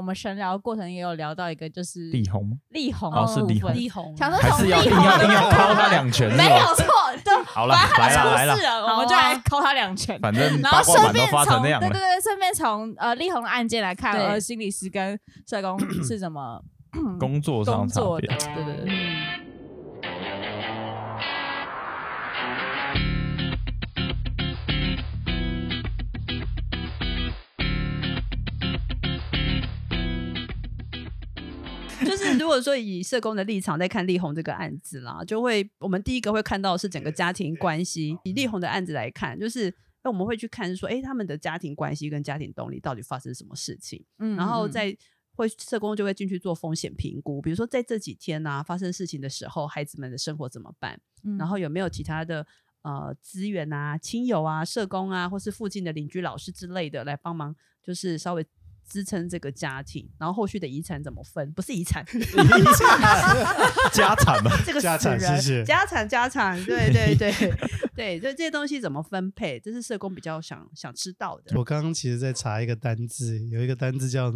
我们闲聊过程也有聊到一个，就是力宏吗？力宏哦，是力宏，力宏，想说还是要硬要硬要敲他两拳，没有错，对好了，来了来了，我们就来敲他两拳。反正然后顺便从对对对对，顺便从呃力宏的案件来看，呃心理师跟社工是怎么工作上工作的，对对对。就如果说以社工的立场在看力宏这个案子啦，就会我们第一个会看到是整个家庭关系。以力宏的案子来看，就是那我们会去看说，哎，他们的家庭关系跟家庭动力到底发生什么事情？嗯，然后在会社工就会进去做风险评估，比如说在这几天呢、啊、发生事情的时候，孩子们的生活怎么办？嗯、然后有没有其他的呃资源啊、亲友啊、社工啊，或是附近的邻居、老师之类的来帮忙，就是稍微。支撑这个家庭，然后后续的遗产怎么分？不是遗产 家产嘛？这个家产，谢谢。家产，家产，对对对对，就这些东西怎么分配？这是社工比较想想知道的。我刚刚其实在查一个单字，有一个单字叫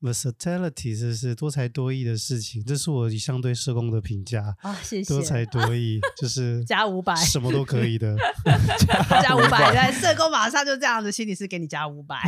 versatility，就是多才多艺的事情。这是我相对社工的评价啊，谢谢。多才多艺就是 加五百，什么都可以的，加五百。对，社工马上就这样子，心理师给你加五百。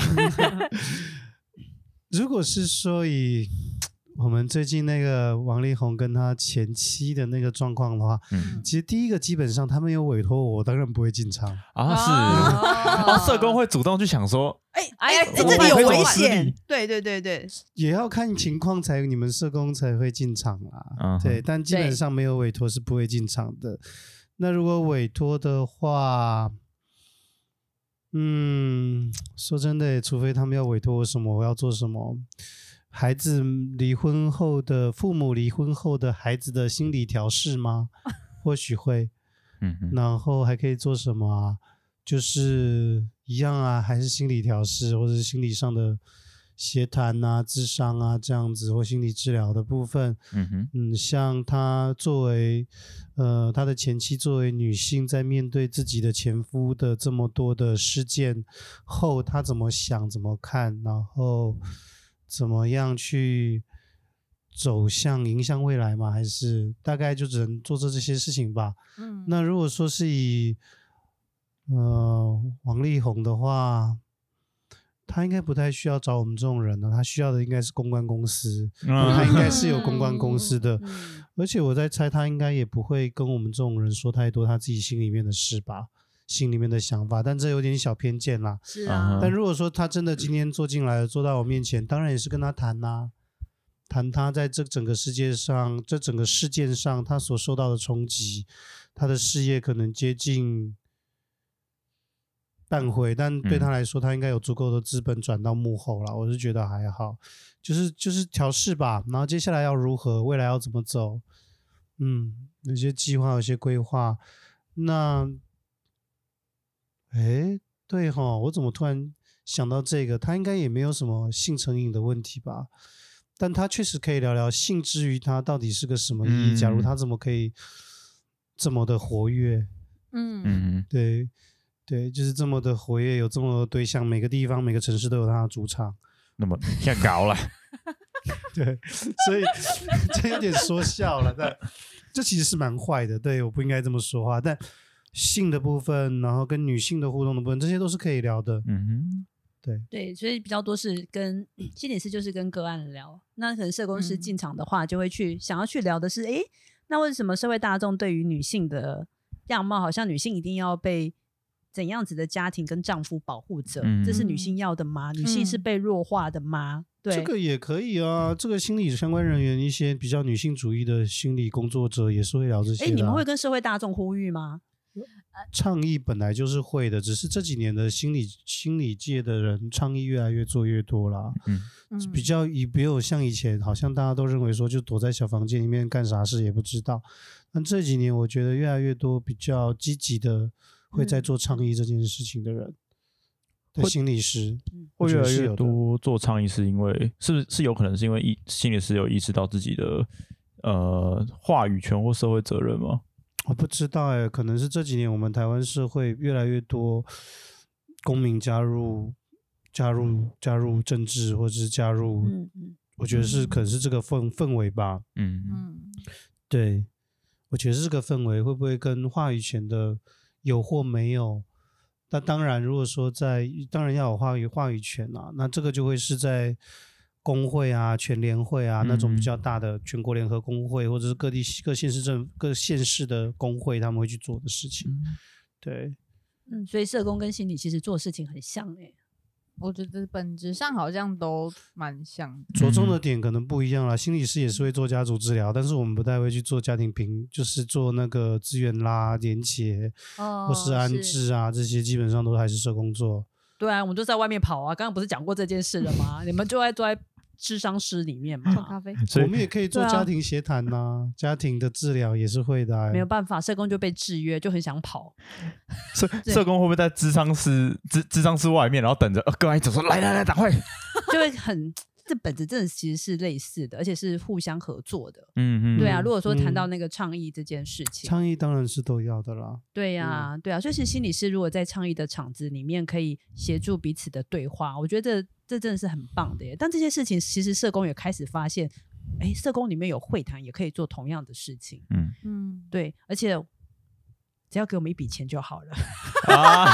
如果是说以 我们最近那个王力宏跟他前妻的那个状况的话，嗯，其实第一个基本上他们有委托我，我当然不会进场。啊，是，然后社工会主动去想说，哎哎呀，这里有危险，对对对对，也要看情况才你们社工才会进场啊，对，但基本上没有委托是不会进场的。那如果委托的话。嗯，说真的，除非他们要委托我什么，我要做什么？孩子离婚后的父母离婚后的孩子的心理调试吗？或许会，嗯哼，然后还可以做什么啊？就是一样啊，还是心理调试，或者是心理上的。协谈啊、智商啊这样子，或心理治疗的部分，嗯哼，嗯，像他作为，呃，他的前妻作为女性，在面对自己的前夫的这么多的事件后，他怎么想、怎么看，然后怎么样去走向、迎向未来吗？还是大概就只能做这这些事情吧？嗯，那如果说是以，呃，王力宏的话。他应该不太需要找我们这种人呢，他需要的应该是公关公司，他应该是有公关公司的，而且我在猜，他应该也不会跟我们这种人说太多他自己心里面的事吧，心里面的想法，但这有点小偏见啦。是啊，但如果说他真的今天坐进来了，坐到我面前，当然也是跟他谈呐，谈他在这整个世界上，这整个事件上他所受到的冲击，他的事业可能接近。半回，但对他来说，他应该有足够的资本转到幕后了。嗯、我是觉得还好，就是就是调试吧。然后接下来要如何，未来要怎么走？嗯，有些计划，有些规划。那，哎，对哈，我怎么突然想到这个？他应该也没有什么性成瘾的问题吧？但他确实可以聊聊性之于他到底是个什么意义。嗯、假如他怎么可以这么的活跃？嗯嗯，对。对，就是这么的活跃，有这么多对象，每个地方、每个城市都有他的主场。那么太高了，对，所以这有点说笑了。但这其实是蛮坏的，对，我不应该这么说话。但性的部分，然后跟女性的互动的部分，这些都是可以聊的。嗯哼，对对，所以比较多是跟心理师就是跟个案聊。那可能社工师进场的话，就会去、嗯、想要去聊的是，哎，那为什么社会大众对于女性的样貌，好像女性一定要被怎样子的家庭跟丈夫保护者，嗯、这是女性要的吗？女性是被弱化的吗？嗯、对，这个也可以啊。这个心理相关人员，一些比较女性主义的心理工作者也是会聊这些。哎，你们会跟社会大众呼吁吗？倡议本来就是会的，只是这几年的心理心理界的人倡议越来越做越多了。嗯，比较以没有像以前，好像大家都认为说就躲在小房间里面干啥事也不知道。但这几年我觉得越来越多比较积极的。会在做倡议这件事情的人，嗯、对心理师会越来越多做倡议，是因为是不是是有可能是因为意心理师有意识到自己的呃话语权或社会责任吗？我不知道哎，可能是这几年我们台湾社会越来越多公民加入加入加入政治，或者是加入我觉得是可能是这个氛氛围吧。嗯嗯，对，我觉得是这个氛围会不会跟话语权的有或没有？那当然，如果说在当然要有话语话语权啊，那这个就会是在工会啊、全联会啊、嗯、那种比较大的全国联合工会，或者是各地各县市政各县市的工会，他们会去做的事情。嗯、对，嗯，所以社工跟心理其实做事情很像诶、欸。我觉得本质上好像都蛮像的，着重的点可能不一样啦。心理师也是会做家族治疗，但是我们不太会去做家庭评，就是做那个资源啦、连结，哦、或是安置啊，这些基本上都还是社工做。对啊，我们就在外面跑啊。刚刚不是讲过这件事了吗？你们就在坐在。咨商师里面嘛，咖啡，我们也可以做家庭协谈呐，家庭的治疗也是会的、欸。没有办法，社工就被制约，就很想跑。社社工会不会在智商师智智商师外面，然后等着呃个案走说来来来，赶快，就会很。这本质真的其实是类似的，而且是互相合作的。嗯嗯，对啊。如果说谈到那个倡议这件事情，倡议当然是都要的啦。对呀、啊，对啊。所以是心理师如果在倡议的场子里面可以协助彼此的对话，我觉得这这真的是很棒的耶。但这些事情其实社工也开始发现，哎，社工里面有会谈也可以做同样的事情。嗯嗯，对，而且。只要给我们一笔钱就好了，啊、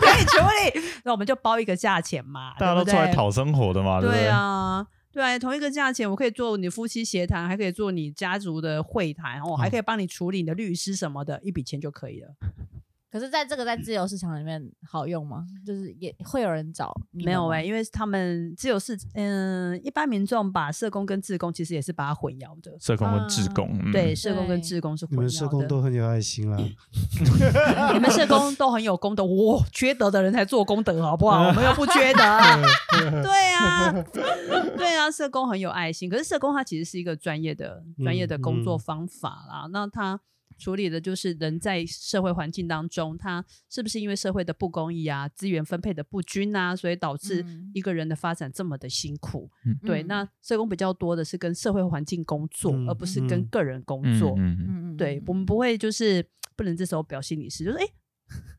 可以处理，那我们就包一个价钱嘛。大家都出来讨生活的嘛，对，对，对啊，对啊，同一个价钱，我可以做你夫妻协谈，还可以做你家族的会谈，我、哦、还可以帮你处理你的律师什么的，一笔钱就可以了。可是，在这个在自由市场里面好用吗？就是也会有人找？没有哎、欸，因为他们自由市，嗯、呃，一般民众把社工跟志工其实也是把它混淆的。社工跟志工，嗯、对，社工跟志工是混淆的。你们社工都很有爱心啦，你们社工都很有功德，哇，缺德的人才做功德，好不好？我们又不缺德。对啊，对啊，社工很有爱心，可是社工他其实是一个专业的、专业的工作方法啦。嗯嗯、那他。处理的就是人在社会环境当中，他是不是因为社会的不公义啊、资源分配的不均啊，所以导致一个人的发展这么的辛苦？嗯、对，那社工比较多的是跟社会环境工作，嗯、而不是跟个人工作。嗯嗯嗯、对，我们不会就是不能这时候表心理师，就是哎，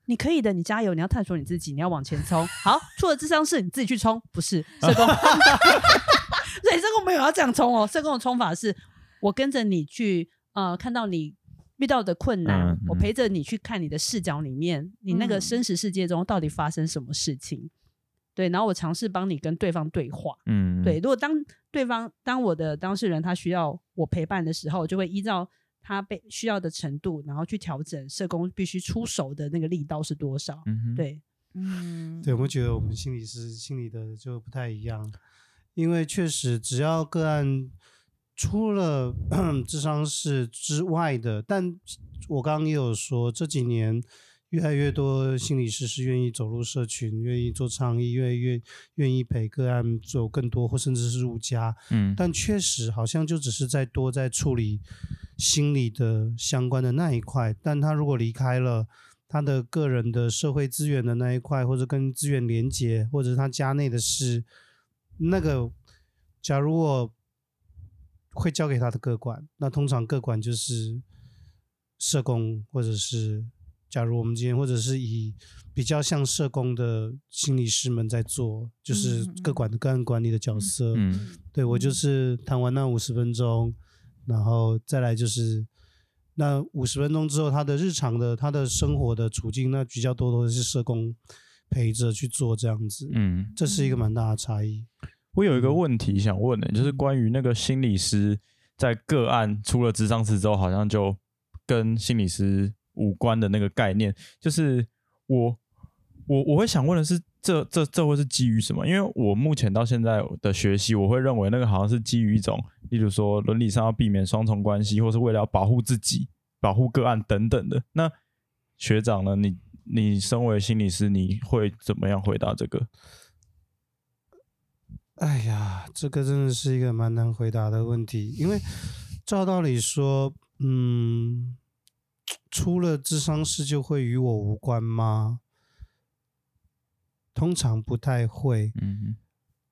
你可以的，你加油，你要探索你自己，你要往前冲。好，出了智商是，你自己去冲，不是社工。所以社工没有要这样冲哦，社工的冲法是我跟着你去，呃，看到你。遇到的困难，嗯、我陪着你去看你的视角里面，嗯、你那个真实世界中到底发生什么事情？对，然后我尝试帮你跟对方对话。嗯，对。如果当对方当我的当事人他需要我陪伴的时候，我就会依照他被需要的程度，然后去调整社工必须出手的那个力道是多少。嗯，对，嗯，对，我觉得我们心理师心理的就不太一样，因为确实只要个案。除了 智商是之外的，但我刚刚也有说，这几年越来越多心理师是愿意走入社群，愿意做倡议，愿意愿意陪个案走更多，或甚至是入家。嗯，但确实好像就只是在多在处理心理的相关的那一块。但他如果离开了他的个人的社会资源的那一块，或者跟资源连接，或者是他家内的事，那个假如我。会交给他的个管，那通常个管就是社工，或者是假如我们今天或者是以比较像社工的心理师们在做，就是个管的个案管理的角色。嗯，对，我就是谈完那五十分钟，然后再来就是那五十分钟之后，他的日常的他的生活的处境，那比较多多的是社工陪着去做这样子。嗯，这是一个蛮大的差异。我有一个问题想问的，就是关于那个心理师在个案出了智商室之后，好像就跟心理师无关的那个概念。就是我我我会想问的是，这这这会是基于什么？因为我目前到现在的学习，我会认为那个好像是基于一种，例如说伦理上要避免双重关系，或是为了要保护自己、保护个案等等的。那学长呢？你你身为心理师，你会怎么样回答这个？哎呀，这个真的是一个蛮难回答的问题，因为照道理说，嗯，出了智商室就会与我无关吗？通常不太会，嗯哼，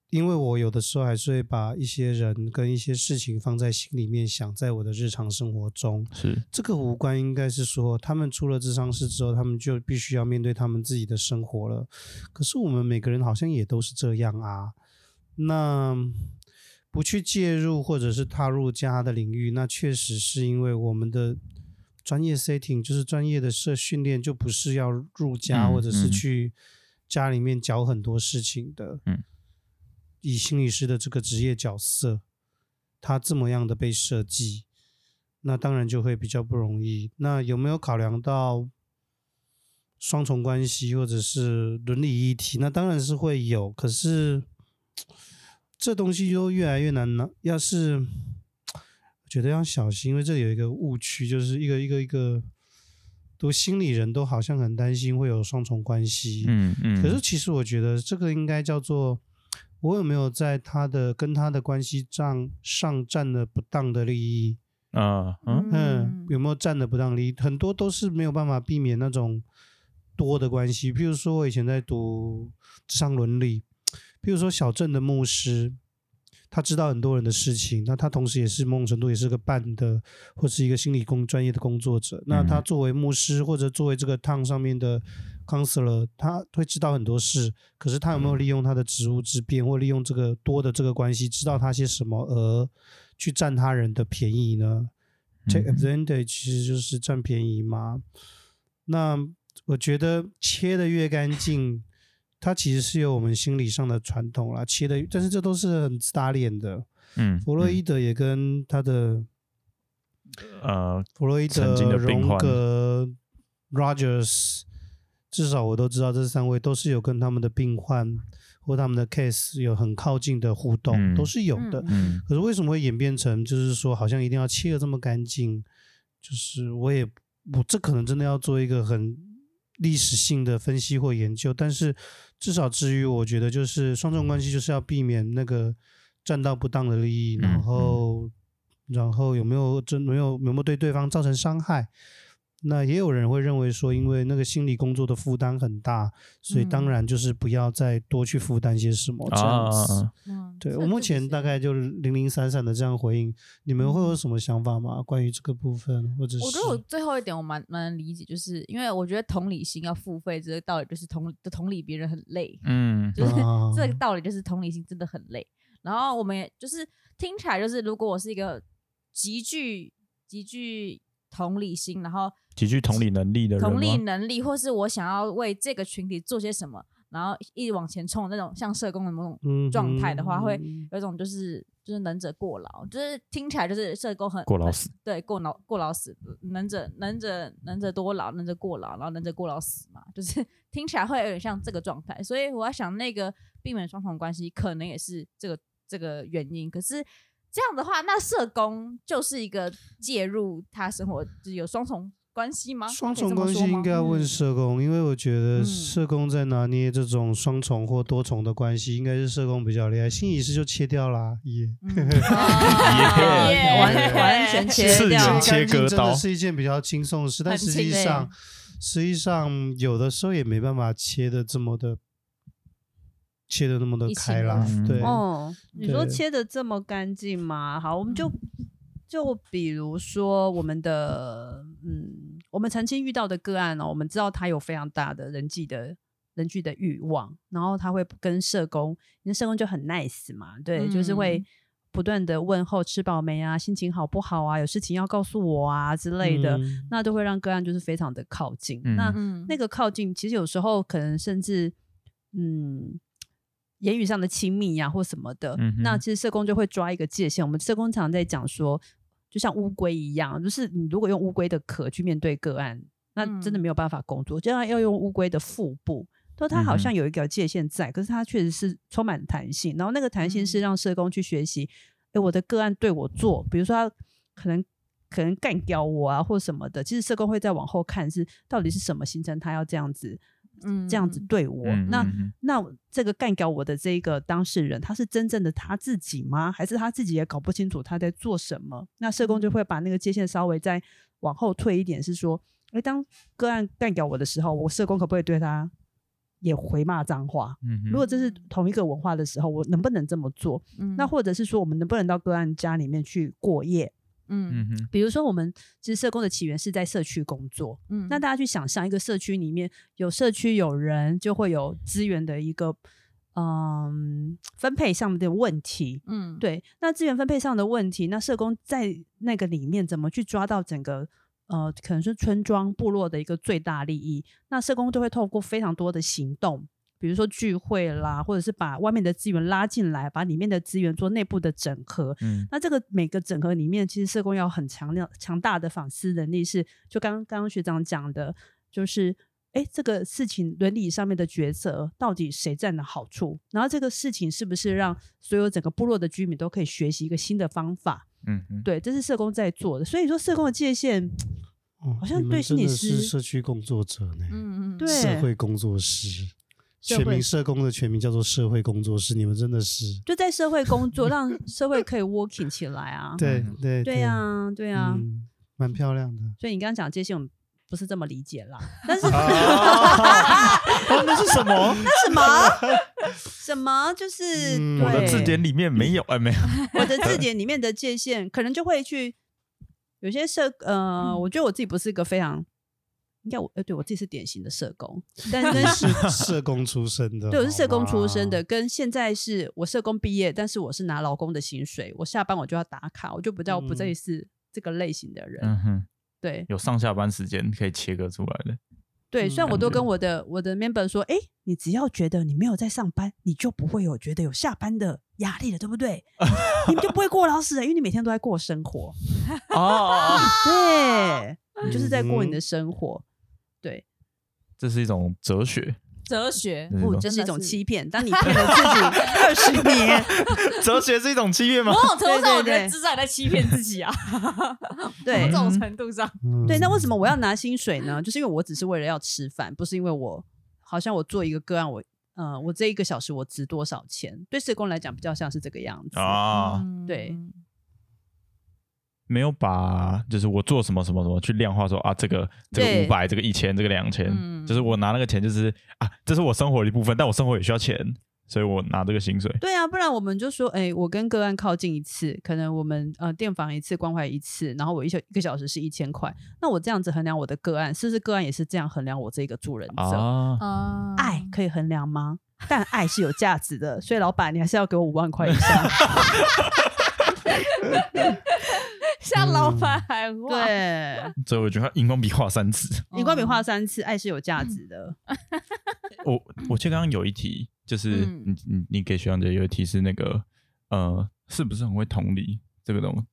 因为我有的时候还是会把一些人跟一些事情放在心里面想，在我的日常生活中，是这个无关，应该是说他们出了智商室之后，他们就必须要面对他们自己的生活了。可是我们每个人好像也都是这样啊。那不去介入或者是踏入家的领域，那确实是因为我们的专业 setting 就是专业的社训练，就不是要入家、嗯、或者是去家里面教很多事情的。嗯，以心理师的这个职业角色，他这么样的被设计，那当然就会比较不容易。那有没有考量到双重关系或者是伦理议题？那当然是会有，可是。这东西就越来越难了。要是我觉得要小心，因为这里有一个误区，就是一个一个一个读心理人都好像很担心会有双重关系。嗯嗯。可是其实我觉得这个应该叫做我有没有在他的跟他的关系上上占了不当的利益啊？嗯嗯，有没有占了不当利益？很多都是没有办法避免那种多的关系。譬如说我以前在读职场伦理。比如说小镇的牧师，他知道很多人的事情，那他同时也是某种程度也是个办的，或是一个心理工专业的工作者。那他作为牧师或者作为这个 town 上面的 counselor，他会知道很多事。可是他有没有利用他的职务之便，或利用这个多的这个关系，知道他些什么而去占他人的便宜呢？Take advantage 其实就是占便宜嘛。那我觉得切的越干净。它其实是有我们心理上的传统啦，切的，但是这都是很自打脸的。嗯，弗洛伊德也跟他的呃，弗洛伊德、荣格、Rogers，至少我都知道这三位都是有跟他们的病患或他们的 case 有很靠近的互动，嗯、都是有的。嗯，可是为什么会演变成就是说好像一定要切的这么干净？就是我也我这可能真的要做一个很历史性的分析或研究，但是。至少至于我觉得，就是双重关系就是要避免那个占到不当的利益，然后，然后有没有真没有有没有对对方造成伤害？那也有人会认为说，因为那个心理工作的负担很大，所以当然就是不要再多去负担些什么这样子。对，我目前大概就零零散散的这样回应，你们会有什么想法吗？关于这个部分，或者是我觉得我最后一点我蛮蛮能理解，就是因为我觉得同理心要付费，这个道理就是同的同理别人很累，嗯，就是 这个道理就是同理心真的很累。然后我们也就是听起来就是，如果我是一个极具极具同理心，然后极具同理能力的人，同理能力，或是我想要为这个群体做些什么。然后一直往前冲的那种像社工的某种状态的话，会有一种就是就是能者过劳，就是听起来就是社工很过劳死，对，过劳过劳死，能者能者能者多劳，能者过劳，然后能者过劳死嘛，就是 听起来会有点像这个状态。所以我要想，那个避免双重关系可能也是这个这个原因。可是这样的话，那社工就是一个介入他生活，就是有双重。关系吗？双重关系应该要问社工，嗯、因为我觉得社工在拿捏这种双重或多重的关系，应该是社工比较厉害。心理师就切掉啦，耶，完完全切掉，切割刀，真的是一件比较轻松的事。但实际上，实际上有的时候也没办法切的这么的，切的那么的开啦。对，哦，你说切的这么干净吗？好，我们就。就比如说我们的，嗯，我们曾经遇到的个案、哦，我们知道他有非常大的人际的人际的欲望，然后他会跟社工，因为社工就很 nice 嘛，对，嗯、就是会不断的问候吃饱没啊，心情好不好啊，有事情要告诉我啊之类的，嗯、那都会让个案就是非常的靠近。嗯、那那个靠近，其实有时候可能甚至，嗯，言语上的亲密呀、啊、或什么的，嗯、那其实社工就会抓一个界限。我们社工常在讲说。就像乌龟一样，就是你如果用乌龟的壳去面对个案，那真的没有办法工作。就像要用乌龟的腹部，说它好像有一个界限在，可是它确实是充满弹性。然后那个弹性是让社工去学习，诶，我的个案对我做，比如说他可能可能干掉我啊，或什么的，其实社工会再往后看是到底是什么形成他要这样子。嗯，这样子对我，嗯、那那这个干掉我的这个当事人，他是真正的他自己吗？还是他自己也搞不清楚他在做什么？那社工就会把那个界限稍微再往后退一点，是说，诶，当个案干掉我的时候，我社工可不可以对他也回骂脏话？嗯，如果这是同一个文化的时候，我能不能这么做？嗯，那或者是说，我们能不能到个案家里面去过夜？嗯嗯，比如说我们其实社工的起源是在社区工作，嗯，那大家去想象一个社区里面有社区有人，就会有资源的一个嗯分配上的问题。嗯，对，那资源分配上的问题，那社工在那个里面怎么去抓到整个呃，可能是村庄部落的一个最大利益？那社工都会透过非常多的行动，比如说聚会啦，或者是把外面的资源拉进来，把里面的资源做内部的整合。嗯，那这个每个整合里面，其实社工要很强调、强大的反思能力是，是就刚刚刚学长讲的，就是。哎，这个事情伦理上面的抉择到底谁占了好处？然后这个事情是不是让所有整个部落的居民都可以学习一个新的方法？嗯嗯，对，这是社工在做的。所以说，社工的界限哦好像对心理师、社区工作者呢。嗯嗯，对，社会工作师，全民社工的全名叫做社会工作室。你们真的是 就在社会工作，让社会可以 working 起来啊！对对对啊，对呀、啊，蛮、嗯、漂亮的。所以你刚刚讲的界限，我们。不是这么理解啦，但是、啊、那是什么？那什么？什么？就是、嗯、我的字典里面没有，哎，没有。我的字典里面的界限，可能就会去有些社呃、嗯，我觉得我自己不是一个非常应该我呃，对我自己是典型的社工，但是是社工出身的，对，我是社工出身的，跟现在是我社工毕业，但是我是拿劳工的薪水，我下班我就要打卡，我就不叫不再是这个类型的人。嗯哼。对，有上下班时间可以切割出来的。对，虽然我都跟我的我的 member 说，哎，你只要觉得你没有在上班，你就不会有觉得有下班的压力了，对不对？你们就不会过劳死了，因为你每天都在过生活。哦，对，你就是在过你的生活。对，这是一种哲学。哲学不，这是一种欺骗。当你骗了自己 二十年，哲学是一种欺骗吗？某种程度上，我觉得至少在欺骗自己啊。对，某种程度上，对。那为什么我要拿薪水呢？就是因为我只是为了要吃饭，不是因为我好像我做一个个案，我呃，我这一个小时我值多少钱？对社工来讲，比较像是这个样子啊。对。没有把就是我做什么什么什么去量化说啊，这个这个五百，这个一千，这个两千，嗯，就是我拿那个钱就是啊，这是我生活的一部分，但我生活也需要钱，所以我拿这个薪水。对啊，不然我们就说，哎，我跟个案靠近一次，可能我们呃电访一次关怀一次，然后我一小一个小时是一千块，那我这样子衡量我的个案，是不是个案也是这样衡量我这个助人者？啊，爱可以衡量吗？但爱是有价值的，所以老板你还是要给我五万块以上。像老板还对，所以我觉得，荧光笔画三次，荧光笔画三次，爱是有价值的。我我记得刚刚有一题，就是你你你给学长姐有一题是那个呃，是不是很会同理这个东西？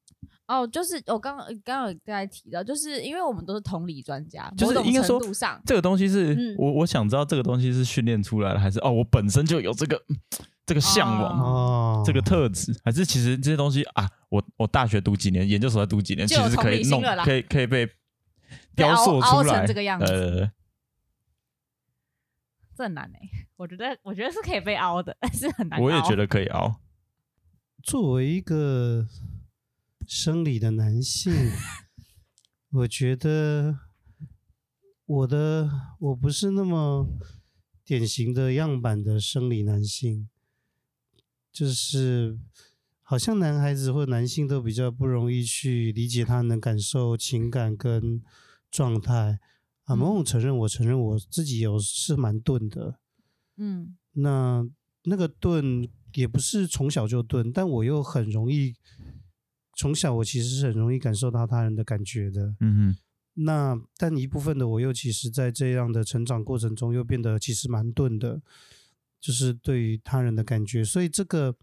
哦，就是我刚刚刚刚有大概提到，就是因为我们都是同理专家，就是应该说这个东西是、嗯、我我想知道这个东西是训练出来的，还是哦我本身就有这个。这个向往，哦，这个特质，还是其实这些东西啊，我我大学读几年，研究所再读几年，其实是可以弄，可以可以被雕塑出来，这个样子。呃，这很难诶，我觉得我觉得是可以被凹的，但是很难。我也觉得可以凹。作为一个生理的男性，我觉得我的我不是那么。典型的样板的生理男性，就是好像男孩子或男性都比较不容易去理解他人的感受、情感跟状态啊。某种承认，我承认我自己有是蛮钝的，嗯，那那个钝也不是从小就钝，但我又很容易，从小我其实是很容易感受到他人的感觉的，嗯哼。那但一部分的我又其实，在这样的成长过程中，又变得其实蛮钝的，就是对于他人的感觉。所以这个，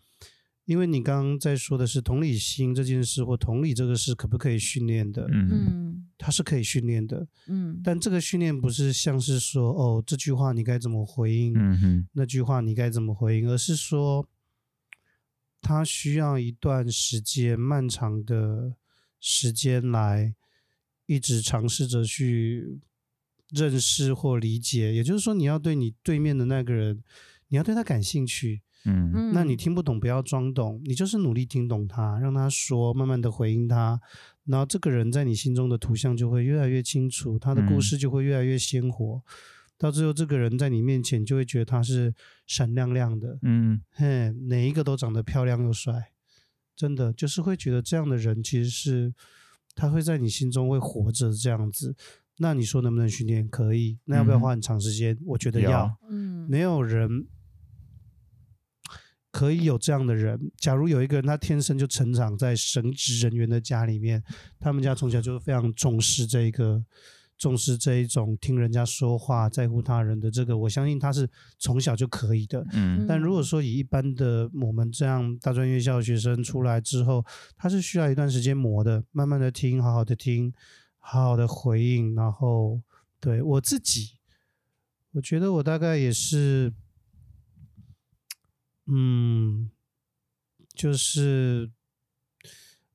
因为你刚刚在说的是同理心这件事，或同理这个事，可不可以训练的？嗯，它是可以训练的。嗯，但这个训练不是像是说，哦，这句话你该怎么回应？嗯哼，那句话你该怎么回应？而是说，它需要一段时间，漫长的时间来。一直尝试着去认识或理解，也就是说，你要对你对面的那个人，你要对他感兴趣。嗯，那你听不懂不要装懂，你就是努力听懂他，让他说，慢慢的回应他，然后这个人在你心中的图像就会越来越清楚，他的故事就会越来越鲜活，到最后这个人在你面前就会觉得他是闪亮亮的。嗯，嘿，哪一个都长得漂亮又帅，真的就是会觉得这样的人其实是。他会在你心中会活着这样子，那你说能不能训练？可以，那要不要花很长时间？嗯、我觉得要。嗯，没有人可以有这样的人。假如有一个人他天生就成长在神职人员的家里面，他们家从小就非常重视这个。重视这一种听人家说话、在乎他人的这个，我相信他是从小就可以的。嗯，但如果说以一般的我们这样大专院校的学生出来之后，他是需要一段时间磨的，慢慢的听，好好的听，好好的回应。然后，对我自己，我觉得我大概也是，嗯，就是。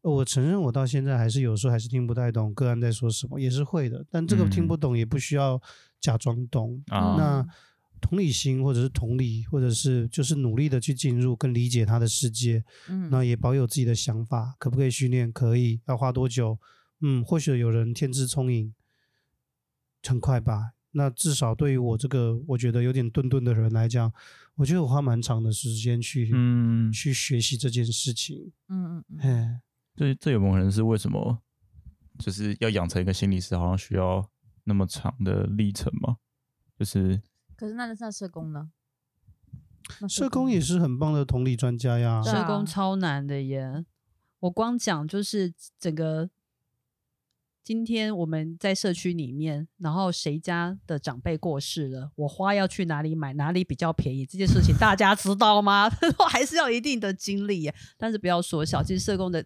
我承认，我到现在还是有时候还是听不太懂个案在说什么，也是会的。但这个听不懂也不需要假装懂。嗯、那同理心，或者是同理，或者是就是努力的去进入跟理解他的世界。嗯，那也保有自己的想法，可不可以训练？可以。要花多久？嗯，或许有人天资聪颖，很快吧。那至少对于我这个我觉得有点钝钝的人来讲，我觉得我花蛮长的时间去嗯去学习这件事情。嗯嗯嗯。这这有没有可能是为什么？就是要养成一个心理师，好像需要那么长的历程吗？就是，可是那那社工呢？社工也是很棒的同理专家呀。社工超难的耶！我光讲就是整个，今天我们在社区里面，然后谁家的长辈过世了，我花要去哪里买，哪里比较便宜，这件事情大家知道吗？还是要一定的经历耶。但是不要说小，其实社工的。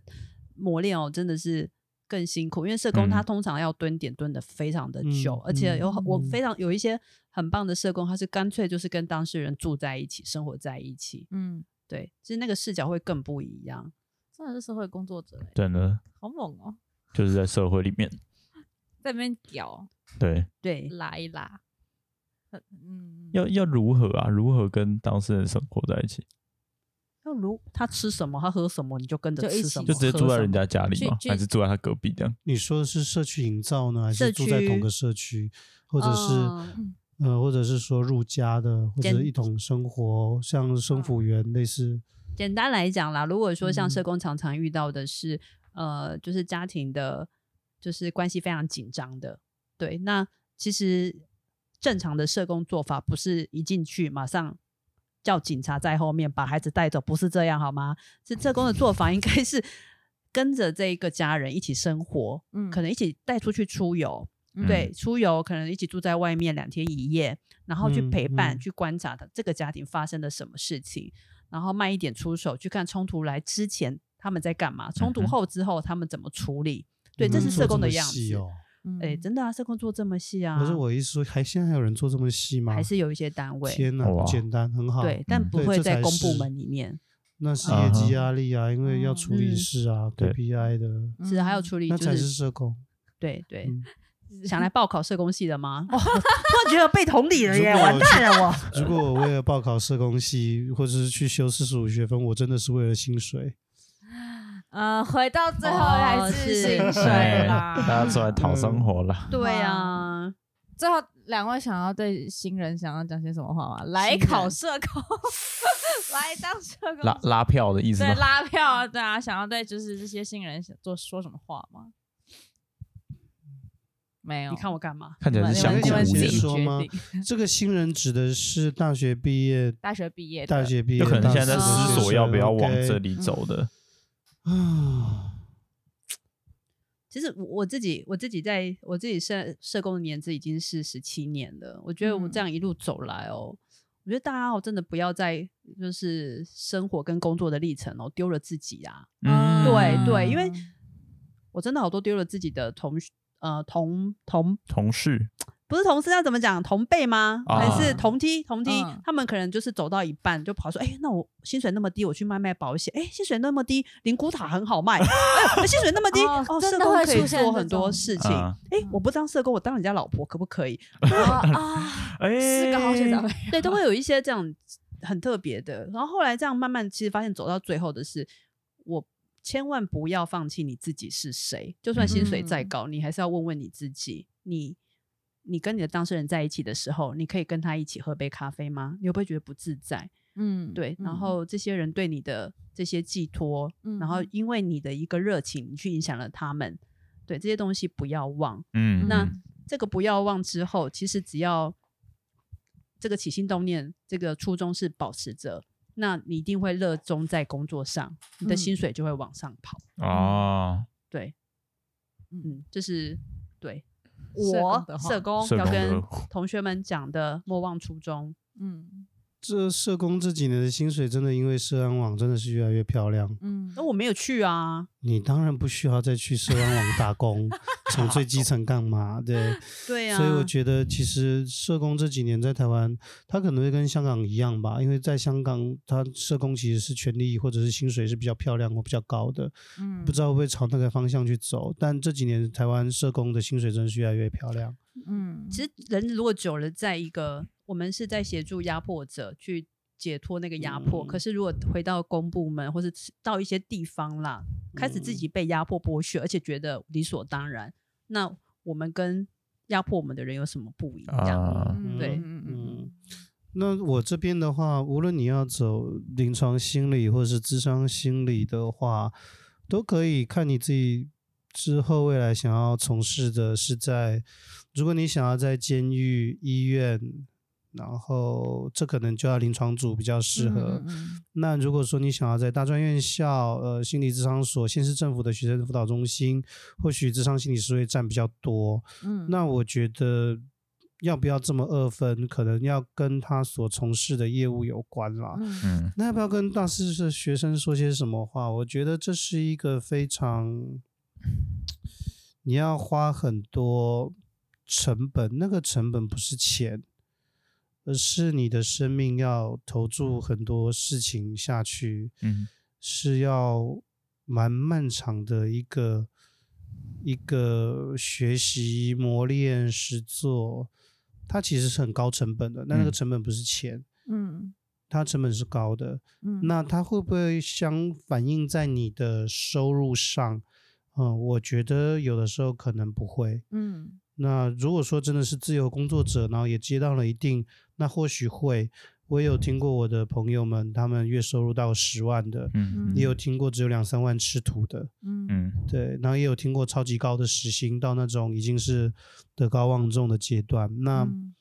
磨练哦，真的是更辛苦，因为社工他通常要蹲点蹲的非常的久，嗯、而且有我非常有一些很棒的社工，他是干脆就是跟当事人住在一起，生活在一起。嗯，对，其实那个视角会更不一样。真的是社会工作者，真的好猛哦，就是在社会里面，在那边屌，对对，拉一拉，嗯，要要如何啊？如何跟当事人生活在一起？如他吃什么，他喝什么，你就跟着吃什么，就直接住在人家家里吗？还是住在他隔壁这样？你说的是社区营造呢，还是住在同个社区，或者是、嗯、呃，或者是说入家的，或者一同生活，像生辅员类似？简单来讲啦，如果说像社工常常遇到的是，嗯、呃，就是家庭的，就是关系非常紧张的，对，那其实正常的社工做法不是一进去马上。叫警察在后面把孩子带走，不是这样好吗？是社工的做法应该是跟着这一个家人一起生活，嗯，可能一起带出去出游，嗯、对，出游可能一起住在外面两天一夜，然后去陪伴、去观察的这个家庭发生了什么事情，然后慢一点出手去看冲突来之前他们在干嘛，冲突后之后他们怎么处理，嗯、对，这是社工的样子。哎、欸，真的啊，社工做这么细啊？可是我意思说，还现在还有人做这么细吗？还是有一些单位？天哪，不简单，很好。对，但不会在公部门里面。那是业绩压力啊，因为要处理事啊，KPI 的。是还要处理，那才是社工。对对，想来报考社工系的吗？突然觉得被同理了耶，完蛋了我。如果我为了报考社工系，或者是去修四十五学分，我真的是为了薪水。呃，回到最后还是薪水啦，大家出来讨生活啦。对啊，最后两位想要对新人想要讲些什么话吗？来考社工，来当社工，拉拉票的意思吗？对，拉票啊，对啊，想要对就是这些新人想做说什么话吗？没有，你看我干嘛？看起来是想自己说吗？这个新人指的是大学毕业，大学毕业，大学毕业，有可能现在在思索要不要往这里走的。啊，其实我自己，我自己在我自己社社工的年资已经是十七年了。我觉得我这样一路走来哦，嗯、我觉得大家哦，真的不要再就是生活跟工作的历程哦，丢了自己啊。嗯、对对，因为我真的好多丢了自己的同呃同同同事。不是同事要怎么讲？同辈吗？还是同梯？同梯？他们可能就是走到一半就跑说：“哎，那我薪水那么低，我去卖卖保险。哎，薪水那么低，灵骨塔很好卖。哎，薪水那么低，哦，社工可以做很多事情。哎，我不当社工，我当人家老婆可不可以？啊，哎，是个好选择。对，都会有一些这样很特别的。然后后来这样慢慢，其实发现走到最后的是，我千万不要放弃你自己是谁。就算薪水再高，你还是要问问你自己，你。你跟你的当事人在一起的时候，你可以跟他一起喝杯咖啡吗？你会不会觉得不自在？嗯，对。然后这些人对你的这些寄托，嗯、然后因为你的一个热情，你去影响了他们。对，这些东西不要忘。嗯，那这个不要忘之后，其实只要这个起心动念，这个初衷是保持着，那你一定会热衷在工作上，你的薪水就会往上跑。哦，对，嗯，这是对我社工社工要跟同学们讲的，莫忘初衷。嗯这社工这几年的薪水真的因为社安网真的是越来越漂亮。嗯那我没有去啊，你当然不需要再去社安网打工，从最基层干嘛？对，对啊，所以我觉得其实社工这几年在台湾，他可能会跟香港一样吧，因为在香港，他社工其实是权利或者是薪水是比较漂亮或比较高的，嗯不知道会不会朝那个方向去走。但这几年台湾社工的薪水真的是越来越漂亮。嗯，其实人如果久了，在一个我们是在协助压迫者去解脱那个压迫，嗯。可是如果回到公部门或是到一些地方啦，开始自己被压迫剥削，而且觉得理所当然，那我们跟压迫我们的人有什么不一样？对嗯，那我这边的话，无论你要走临床心理或是智商心理的话，都可以看你自己之后未来想要从事的是在，如果你想要在监狱、医院，然后这可能就要临床组比较适合。嗯嗯那如果说你想要在大专院校、呃心理智商所、县市政府的学生辅导中心，或许智商心理师会占比较多。嗯那我觉得要不要这么二分，可能要跟他所从事的业务有关啦。嗯嗯那要不要跟大四的学生说些什么话？我觉得这是一个非常，你要花很多成本，那个成本不是钱，而是你的生命要投注很多事情下去，嗯是要蛮漫长的一个一个学习、磨练、实做，它其实是很高成本的。那那个嗯成本不是钱，嗯它成本是高的。嗯，那它会不会相反映在你的收入上？嗯，我觉得有的时候可能不会。嗯那如果说真的是自由工作者，然后也接到了一定，那或许会。我也有听过我的朋友们，他们月收入到十万的，嗯也有听过只有两三万吃土的，嗯嗯对，然后也有听过超级高的时薪到那种已经是德高望重的阶段。那嗯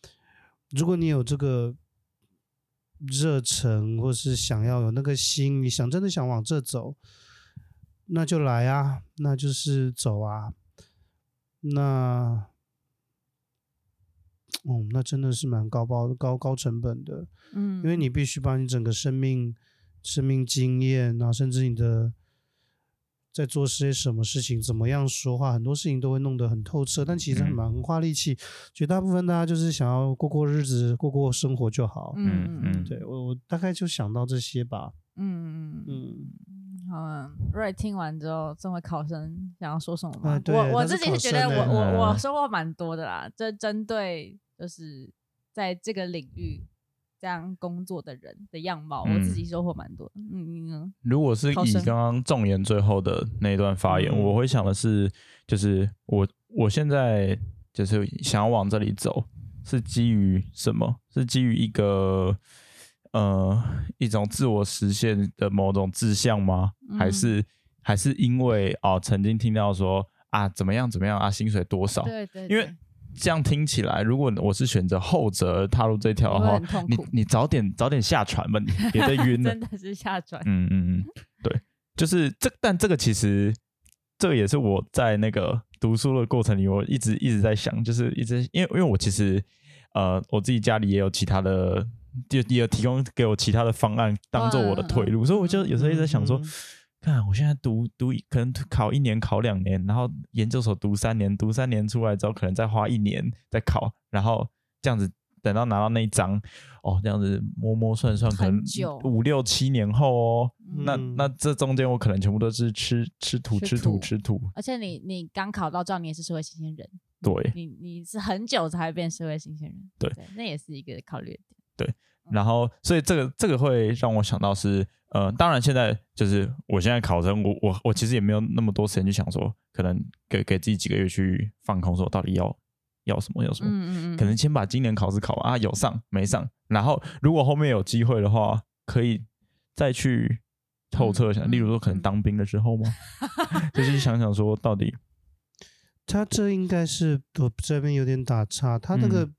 如果你有这个热忱，或是想要有那个心，你想真的想往这走，那就来啊，那就是走啊。那，哦，那真的是蛮高包高高成本的，嗯，因为你必须把你整个生命、生命经验，然后甚至你的在做些什么事情，怎么样说话，很多事情都会弄得很透彻，但其实很蛮花力气。绝大部分大家就是想要过过日子、过过生活就好。嗯嗯嗯，对我，我大概就想到这些吧。嗯嗯嗯，好啊，Ray 听完之后，这位考生想要说什么吗？啊我我自己是觉得我欸我我嗯收获蛮多的啦，这针对就是在这个领域这样工作的人的样貌，我自己收获蛮多的。嗯嗯嗯如果是以刚刚众言最后的那一段发言，嗯我会想的是，就是我我现在就是想要往这里走，是基于什么？是基于一个呃一种自我实现的某种志向吗？嗯还是还是因为哦曾经听到说啊怎么样怎么样啊薪水多少？对对，因为这样听起来，如果我是选择后者而踏入这条的话你你早点早点下船吧，你 别再晕了真。的是下船。嗯嗯嗯，对，就是这，但这个其实这个也是我在那个读书的过程里，我一直一直在想，就是一直因为因为我其实呃我自己家里也有其他的，就也有提供给我其他的方案当做我的退路，所以我就有时候一直在想说嗯，看我现在读读可能考一年考两年，然后研究所读三年，读三年出来之后可能再花一年再考，然后这样子。等到拿到那一张，哦，这样子摸摸算算，可能五六七年后哦，那嗯。那这中间我可能全部都是吃吃土吃吃土土吃土，而且你你刚考到照，你也是社会新鲜人，对。你你是很久才会变社会新鲜人，对。那也是一个考虑的点。然后所以这个这个会让我想到是，呃，当然现在就是我现在考生，我我我其实也没有那么多时间去想说，可能给给自己几个月去放空，说到底要要什么要什么，嗯嗯嗯，可能先把今年考试考完啊，有上没上，然后如果后面有机会的话，可以再去透彻一下，嗯嗯例如说可能当兵的时候吗？就是想想说到底，他这应该是我这边有点打岔，他那个、嗯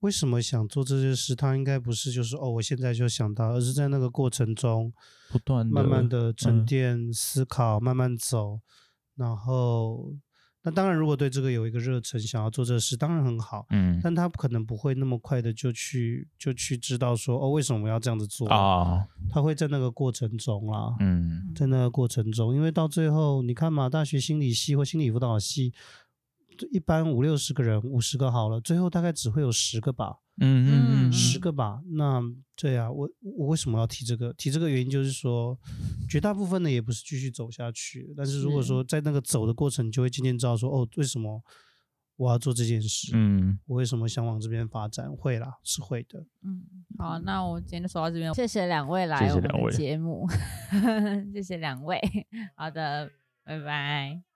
为什么想做这件事？他应该不是就是哦，我现在就想到，而是在那个过程中不断慢慢的沉淀、嗯、思考，慢慢走。然后，那当然，如果对这个有一个热忱，想要做这事，当然很好。嗯，但他可能不会那么快的就去就去知道说哦，为什么我要这样子做啊？他会在那个过程中啦，嗯，在那个过程中，因为到最后，你看嘛，大学心理系或心理辅导系。一般五六十个人，五十个好了，最后大概只会有十个吧，嗯嗯嗯，十个吧。那对啊，我我为什么要提这个？提这个原因就是说，绝大部分的也不是继续走下去。但是如果说在那个走的过程，你就会渐渐知道说，哦，为什么我要做这件事？嗯，我为什么想往这边发展？会啦，是会的。嗯，好，那我今天就说到这边，谢谢两位来我们的节目，谢谢两位，谢谢两位，好的，拜拜。